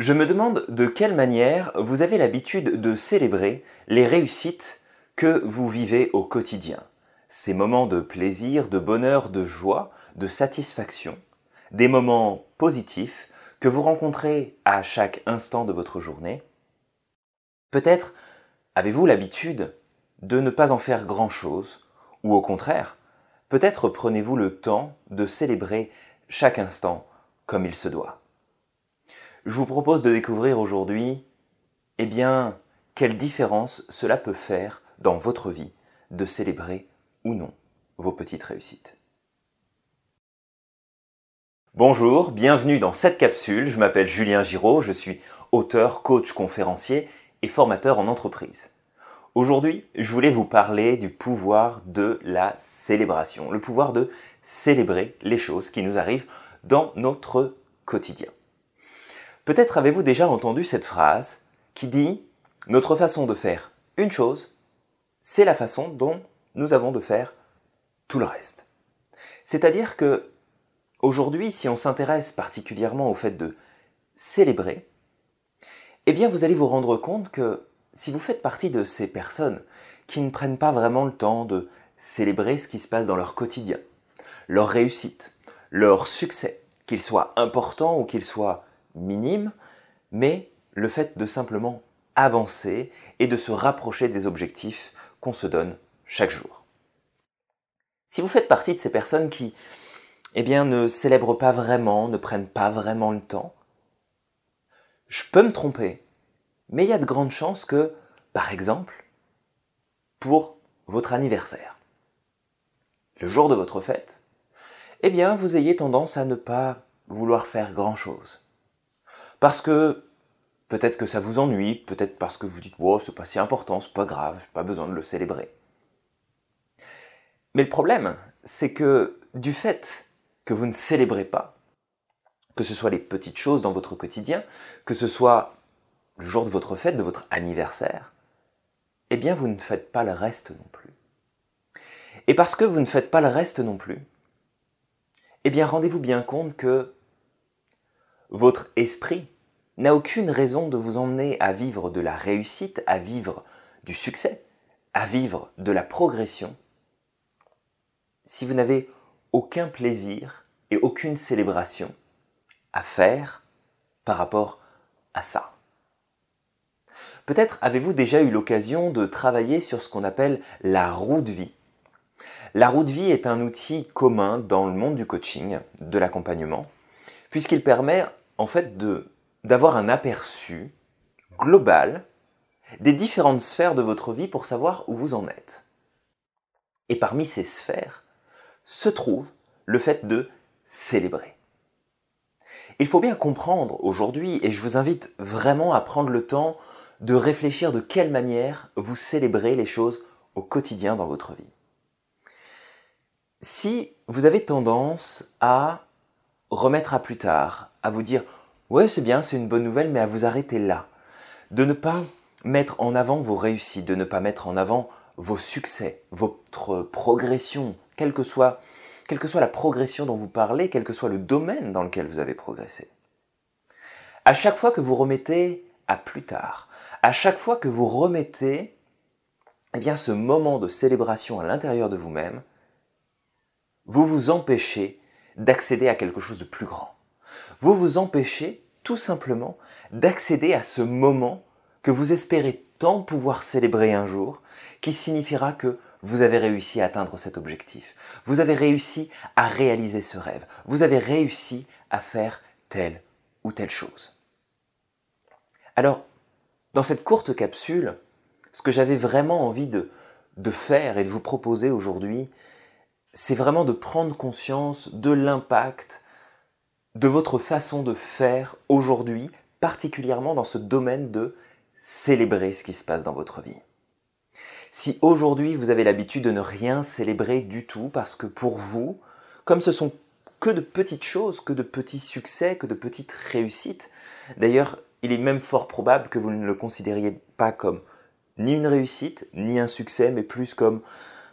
Je me demande de quelle manière vous avez l'habitude de célébrer les réussites que vous vivez au quotidien. Ces moments de plaisir, de bonheur, de joie, de satisfaction, des moments positifs que vous rencontrez à chaque instant de votre journée. Peut-être avez-vous l'habitude de ne pas en faire grand-chose, ou au contraire, peut-être prenez-vous le temps de célébrer chaque instant comme il se doit. Je vous propose de découvrir aujourd'hui, eh bien, quelle différence cela peut faire dans votre vie de célébrer ou non vos petites réussites. Bonjour, bienvenue dans cette capsule. Je m'appelle Julien Giraud, je suis auteur, coach, conférencier et formateur en entreprise. Aujourd'hui, je voulais vous parler du pouvoir de la célébration, le pouvoir de célébrer les choses qui nous arrivent dans notre quotidien. Peut-être avez-vous déjà entendu cette phrase qui dit Notre façon de faire une chose, c'est la façon dont nous avons de faire tout le reste. C'est-à-dire que aujourd'hui, si on s'intéresse particulièrement au fait de célébrer, eh bien vous allez vous rendre compte que si vous faites partie de ces personnes qui ne prennent pas vraiment le temps de célébrer ce qui se passe dans leur quotidien, leur réussite, leur succès, qu'il soit important ou qu'il soit minime, mais le fait de simplement avancer et de se rapprocher des objectifs qu'on se donne chaque jour. Si vous faites partie de ces personnes qui eh bien, ne célèbrent pas vraiment, ne prennent pas vraiment le temps, je peux me tromper, mais il y a de grandes chances que, par exemple, pour votre anniversaire, le jour de votre fête, eh bien, vous ayez tendance à ne pas vouloir faire grand-chose. Parce que peut-être que ça vous ennuie, peut-être parce que vous dites wow, c'est pas si important, c'est pas grave, j'ai pas besoin de le célébrer. Mais le problème, c'est que du fait que vous ne célébrez pas, que ce soit les petites choses dans votre quotidien, que ce soit le jour de votre fête, de votre anniversaire, eh bien vous ne faites pas le reste non plus. Et parce que vous ne faites pas le reste non plus, eh bien rendez-vous bien compte que votre esprit n'a aucune raison de vous emmener à vivre de la réussite, à vivre du succès, à vivre de la progression, si vous n'avez aucun plaisir et aucune célébration à faire par rapport à ça. Peut-être avez-vous déjà eu l'occasion de travailler sur ce qu'on appelle la roue de vie. La roue de vie est un outil commun dans le monde du coaching, de l'accompagnement, puisqu'il permet en fait de d'avoir un aperçu global des différentes sphères de votre vie pour savoir où vous en êtes. Et parmi ces sphères se trouve le fait de célébrer. Il faut bien comprendre aujourd'hui, et je vous invite vraiment à prendre le temps de réfléchir de quelle manière vous célébrez les choses au quotidien dans votre vie. Si vous avez tendance à remettre à plus tard, à vous dire Ouais, c'est bien, c'est une bonne nouvelle, mais à vous arrêter là. De ne pas mettre en avant vos réussites, de ne pas mettre en avant vos succès, votre progression, quelle que soit, quelle que soit la progression dont vous parlez, quel que soit le domaine dans lequel vous avez progressé. À chaque fois que vous remettez à plus tard, à chaque fois que vous remettez eh bien, ce moment de célébration à l'intérieur de vous-même, vous vous empêchez d'accéder à quelque chose de plus grand. Vous vous empêchez tout simplement d'accéder à ce moment que vous espérez tant pouvoir célébrer un jour, qui signifiera que vous avez réussi à atteindre cet objectif. Vous avez réussi à réaliser ce rêve. Vous avez réussi à faire telle ou telle chose. Alors, dans cette courte capsule, ce que j'avais vraiment envie de, faire et de vous proposer aujourd'hui, c'est vraiment de prendre conscience de l'impact de votre façon de faire aujourd'hui, particulièrement dans ce domaine de célébrer ce qui se passe dans votre vie. Si aujourd'hui vous avez l'habitude de ne rien célébrer du tout parce que pour vous, comme ce sont que de petites choses, que de petits succès, que de petites réussites, d'ailleurs il est même fort probable que vous ne le considériez pas comme ni une réussite, ni un succès, mais plus comme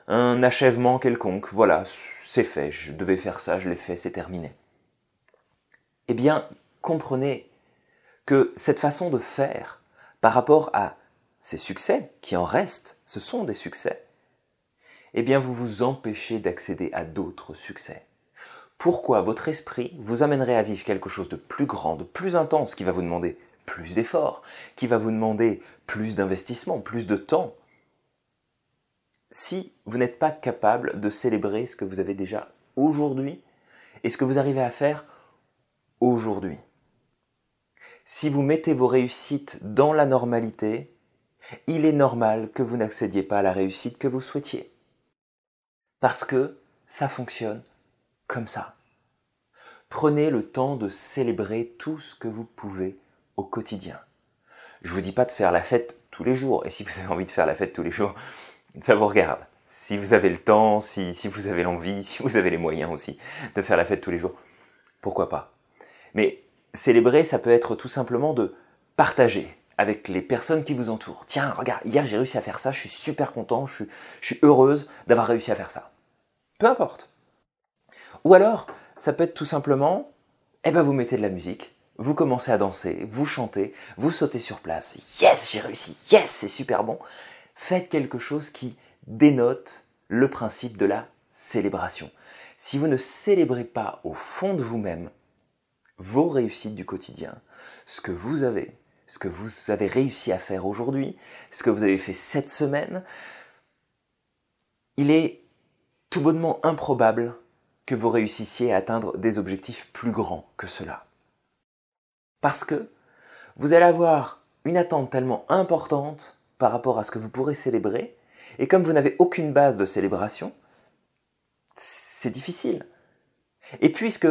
un achèvement quelconque. Voilà, c'est fait, je devais faire ça, je l'ai fait, c'est terminé eh bien, comprenez que cette façon de faire par rapport à ces succès qui en restent, ce sont des succès, eh bien vous vous empêchez d'accéder à d'autres succès. Pourquoi votre esprit vous amènerait à vivre quelque chose de plus grand, de plus intense, qui va vous demander plus d'efforts, qui va vous demander plus d'investissement, plus de temps, si vous n'êtes pas capable de célébrer ce que vous avez déjà aujourd'hui et ce que vous arrivez à faire aujourd'hui. Si vous mettez vos réussites dans la normalité, il est normal que vous n'accédiez pas à la réussite que vous souhaitiez. Parce que ça fonctionne comme ça. Prenez le temps de célébrer tout ce que vous pouvez au quotidien. Je vous dis pas de faire la fête tous les jours, et si vous avez envie de faire la fête tous les jours, ça vous regarde. Si vous avez le temps, si, si vous avez l'envie, si vous avez les moyens aussi de faire la fête tous les jours, pourquoi pas? Mais célébrer, ça peut être tout simplement de partager avec les personnes qui vous entourent. Tiens, regarde, hier j'ai réussi à faire ça, je suis super content, je suis, heureuse d'avoir réussi à faire ça. Peu importe. Ou alors, ça peut être tout simplement, eh ben vous mettez de la musique, vous commencez à danser, vous chantez, vous sautez sur place. Yes, j'ai réussi. Yes, c'est super bon. Faites quelque chose qui dénote le principe de la célébration. Si vous ne célébrez pas au fond de vous-même vos réussites du quotidien, ce que vous avez, ce que vous avez réussi à faire aujourd'hui, ce que vous avez fait cette semaine, il est tout bonnement improbable que vous réussissiez à atteindre des objectifs plus grands que cela. Parce que vous allez avoir une attente tellement importante par rapport à ce que vous pourrez célébrer, et comme vous n'avez aucune base de célébration, c'est difficile. Et puisque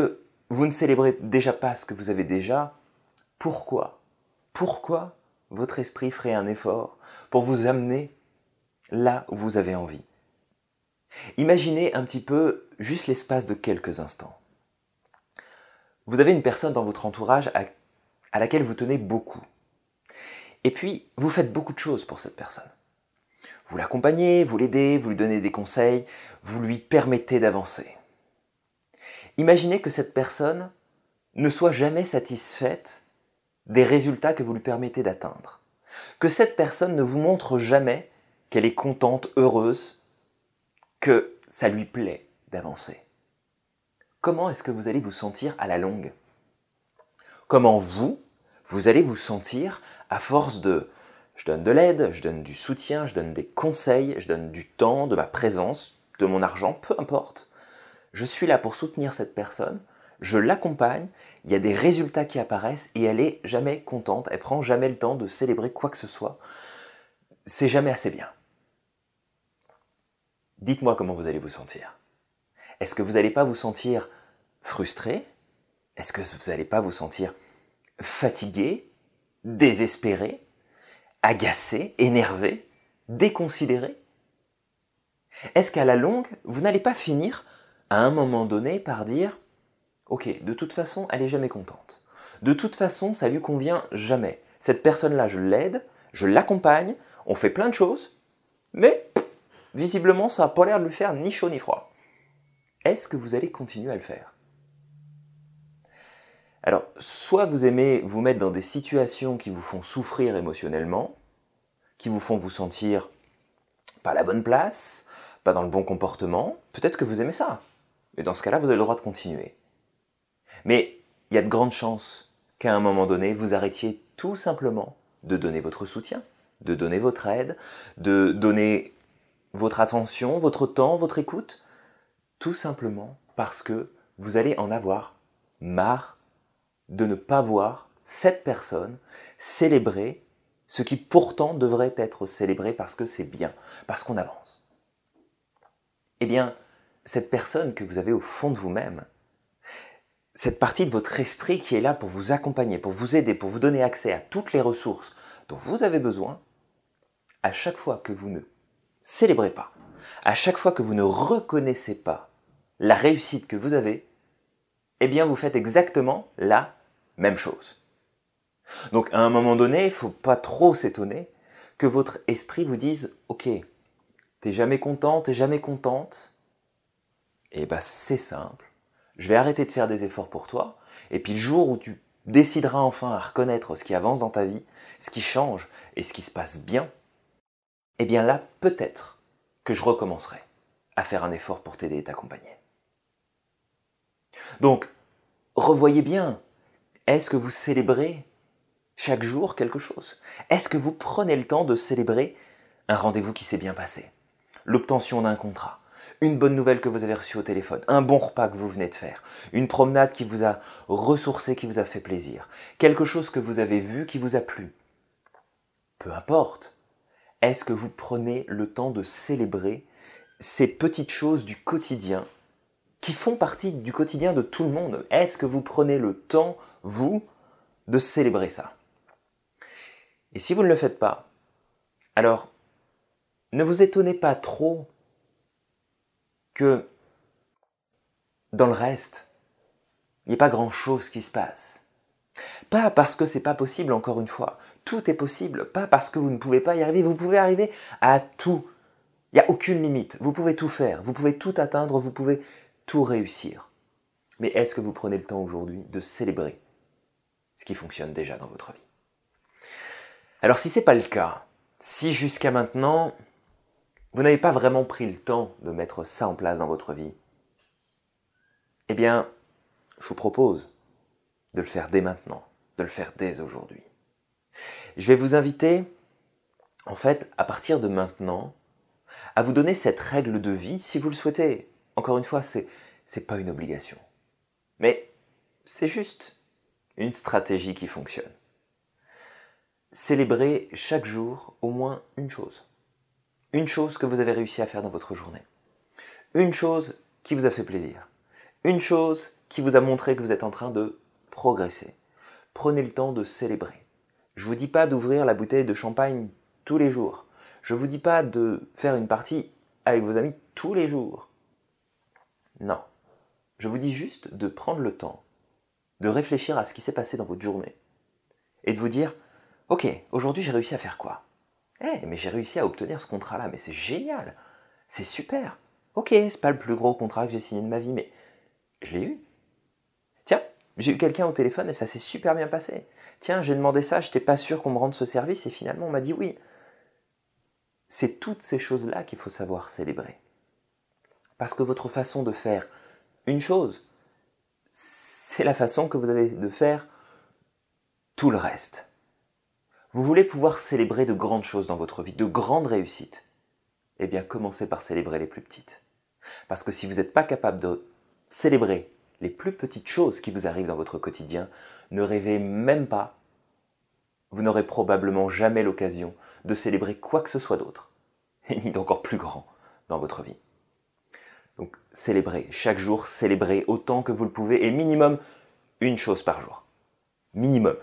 vous ne célébrez déjà pas ce que vous avez déjà, pourquoi? Pourquoi votre esprit ferait un effort pour vous amener là où vous avez envie? Imaginez un petit peu juste l'espace de quelques instants. Vous avez une personne dans votre entourage à, laquelle vous tenez beaucoup. Et puis, vous faites beaucoup de choses pour cette personne. Vous l'accompagnez, vous l'aidez, vous lui donnez des conseils, vous lui permettez d'avancer. Imaginez que cette personne ne soit jamais satisfaite des résultats que vous lui permettez d'atteindre. Que cette personne ne vous montre jamais qu'elle est contente, heureuse, que ça lui plaît d'avancer. Comment est-ce que vous allez vous sentir à la longue? Comment vous, vous allez vous sentir à force de je donne de l'aide, je donne du soutien, je donne des conseils, je donne du temps, de ma présence, de mon argent, peu importe. Je suis là pour soutenir cette personne, je l'accompagne, il y a des résultats qui apparaissent et elle est jamais contente, elle prend jamais le temps de célébrer quoi que ce soit. C'est jamais assez bien. Dites-moi comment vous allez vous sentir. Est-ce que vous n'allez pas vous sentir frustré? Est-ce que vous n'allez pas vous sentir fatigué, désespéré agacé, énervé, déconsidéré? Est-ce qu'à la longue, vous n'allez pas finir à un moment donné par dire Ok, de toute façon, elle est jamais contente. De toute façon, ça lui convient jamais. Cette personne-là, je l'aide, je l'accompagne, on fait plein de choses, mais visiblement, ça n'a pas l'air de lui faire ni chaud ni froid. Est-ce que vous allez continuer à le faire? Alors, soit vous aimez vous mettre dans des situations qui vous font souffrir émotionnellement, qui vous font vous sentir pas à la bonne place, pas dans le bon comportement, peut-être que vous aimez ça. Mais dans ce cas-là, vous avez le droit de continuer. Mais il y a de grandes chances qu'à un moment donné, vous arrêtiez tout simplement de donner votre soutien, de donner votre aide, de donner votre attention, votre temps, votre écoute, tout simplement parce que vous allez en avoir marre de ne pas voir cette personne célébrer ce qui pourtant devrait être célébré parce que c'est bien, parce qu'on avance. Eh bien, cette personne que vous avez au fond de vous-même, cette partie de votre esprit qui est là pour vous accompagner, pour vous aider, pour vous donner accès à toutes les ressources dont vous avez besoin, à chaque fois que vous ne célébrez pas, à chaque fois que vous ne reconnaissez pas la réussite que vous avez, eh bien vous faites exactement la même chose. Donc à un moment donné, il ne faut pas trop s'étonner que votre esprit vous dise Ok, t'es jamais content, t'es jamais contente. Et eh bien c'est simple. Je vais arrêter de faire des efforts pour toi. Et puis le jour où tu décideras enfin à reconnaître ce qui avance dans ta vie, ce qui change et ce qui se passe bien, eh bien là, peut-être que je recommencerai à faire un effort pour t'aider et t'accompagner. Donc, revoyez bien, est-ce que vous célébrez chaque jour quelque chose? Est-ce que vous prenez le temps de célébrer un rendez-vous qui s'est bien passé, l'obtention d'un contrat, une bonne nouvelle que vous avez reçue au téléphone, un bon repas que vous venez de faire, une promenade qui vous a ressourcé, qui vous a fait plaisir, quelque chose que vous avez vu qui vous a plu. Peu importe. Est-ce que vous prenez le temps de célébrer ces petites choses du quotidien qui font partie du quotidien de tout le monde? Est-ce que vous prenez le temps, vous, de célébrer ça? Et si vous ne le faites pas, alors ne vous étonnez pas trop que dans le reste, il n'y ait pas grand-chose qui se passe. Pas parce que c'est pas possible, encore une fois. Tout est possible. Pas parce que vous ne pouvez pas y arriver. Vous pouvez arriver à tout. Il n'y a aucune limite. Vous pouvez tout faire. Vous pouvez tout atteindre. Vous pouvez tout réussir. Mais est-ce que vous prenez le temps aujourd'hui de célébrer ce qui fonctionne déjà dans votre vie? Alors si ce n'est pas le cas, si jusqu'à maintenant vous n'avez pas vraiment pris le temps de mettre ça en place dans votre vie, eh bien, je vous propose de le faire dès maintenant, de le faire dès aujourd'hui. Je vais vous inviter, en fait, à partir de maintenant, à vous donner cette règle de vie si vous le souhaitez. Encore une fois, c'est n'est pas une obligation. Mais c'est juste une stratégie qui fonctionne. Célébrez chaque jour au moins une chose une chose que vous avez réussi à faire dans votre journée. Une chose qui vous a fait plaisir. Une chose qui vous a montré que vous êtes en train de progresser. Prenez le temps de célébrer. Je ne vous dis pas d'ouvrir la bouteille de champagne tous les jours. Je ne vous dis pas de faire une partie avec vos amis tous les jours. Non. Je vous dis juste de prendre le temps de réfléchir à ce qui s'est passé dans votre journée et de vous dire, ok, aujourd'hui j'ai réussi à faire quoi? Eh, mais j'ai réussi à obtenir ce contrat-là, mais c'est génial, c'est super. Ok, c'est pas le plus gros contrat que j'ai signé de ma vie, mais je l'ai eu. Tiens, j'ai eu quelqu'un au téléphone et ça s'est super bien passé. Tiens, j'ai demandé ça, j'étais pas sûr qu'on me rende ce service et finalement on m'a dit oui. C'est toutes ces choses-là qu'il faut savoir célébrer. Parce que votre façon de faire une chose, c'est la façon que vous avez de faire tout le reste. Vous voulez pouvoir célébrer de grandes choses dans votre vie, de grandes réussites Eh bien, commencez par célébrer les plus petites. Parce que si vous n'êtes pas capable de célébrer les plus petites choses qui vous arrivent dans votre quotidien, ne rêvez même pas, vous n'aurez probablement jamais l'occasion de célébrer quoi que ce soit d'autre, et ni d'encore plus grand dans votre vie. Donc célébrez, chaque jour, célébrez autant que vous le pouvez, et minimum une chose par jour. Minimum.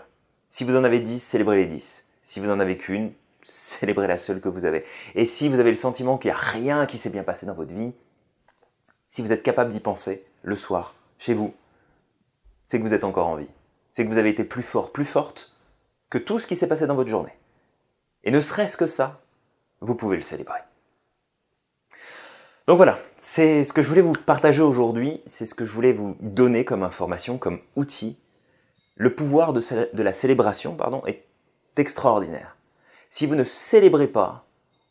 Si vous en avez 10, célébrez les 10. Si vous en avez qu'une, célébrez la seule que vous avez. Et si vous avez le sentiment qu'il n'y a rien qui s'est bien passé dans votre vie, si vous êtes capable d'y penser le soir, chez vous, c'est que vous êtes encore en vie. C'est que vous avez été plus fort, plus forte que tout ce qui s'est passé dans votre journée. Et ne serait-ce que ça, vous pouvez le célébrer. Donc voilà, c'est ce que je voulais vous partager aujourd'hui, c'est ce que je voulais vous donner comme information, comme outil le pouvoir de, la célébration est extraordinaire. Si vous ne célébrez pas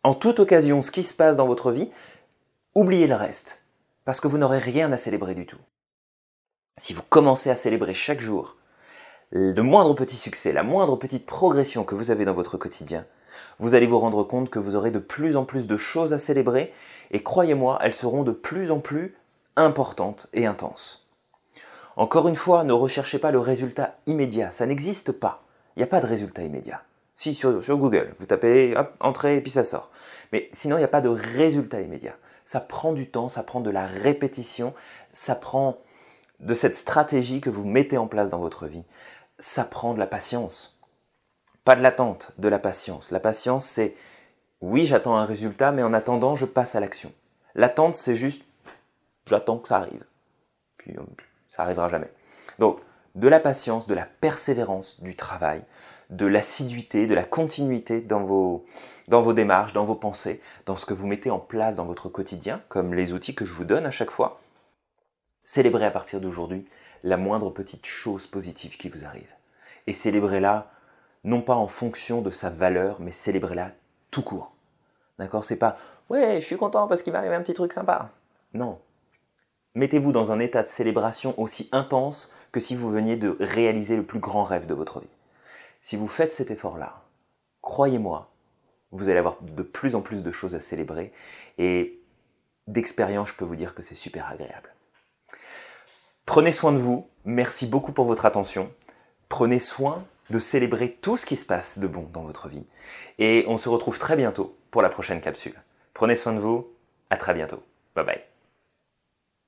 en toute occasion ce qui se passe dans votre vie, oubliez le reste, parce que vous n'aurez rien à célébrer du tout. Si vous commencez à célébrer chaque jour le moindre petit succès, la moindre petite progression que vous avez dans votre quotidien, vous allez vous rendre compte que vous aurez de plus en plus de choses à célébrer, et croyez-moi, elles seront de plus en plus importantes et intenses. Encore une fois, ne recherchez pas le résultat immédiat, ça n'existe pas. Il n'y a pas de résultat immédiat. Si, sur, Google, vous tapez, hop, entrée, et puis ça sort. Mais sinon, il n'y a pas de résultat immédiat. Ça prend du temps, ça prend de la répétition, ça prend de cette stratégie que vous mettez en place dans votre vie. Ça prend de la patience. Pas de l'attente, de la patience. La patience, c'est oui, j'attends un résultat, mais en attendant, je passe à l'action. L'attente, c'est juste j'attends que ça arrive. Puis ça arrivera jamais. Donc, de la patience, de la persévérance, du travail, de l'assiduité, de la continuité dans vos, dans vos démarches, dans vos pensées, dans ce que vous mettez en place dans votre quotidien, comme les outils que je vous donne à chaque fois. Célébrez à partir d'aujourd'hui la moindre petite chose positive qui vous arrive. et célébrez-la non pas en fonction de sa valeur, mais célébrez-la tout court. D'accord? C'est pas ouais, je suis content parce qu'il m'arrive un petit truc sympa. Non. Mettez-vous dans un état de célébration aussi intense que si vous veniez de réaliser le plus grand rêve de votre vie. Si vous faites cet effort-là, croyez-moi, vous allez avoir de plus en plus de choses à célébrer et d'expérience, je peux vous dire que c'est super agréable. Prenez soin de vous, merci beaucoup pour votre attention. Prenez soin de célébrer tout ce qui se passe de bon dans votre vie. Et on se retrouve très bientôt pour la prochaine capsule. Prenez soin de vous, à très bientôt. Bye bye.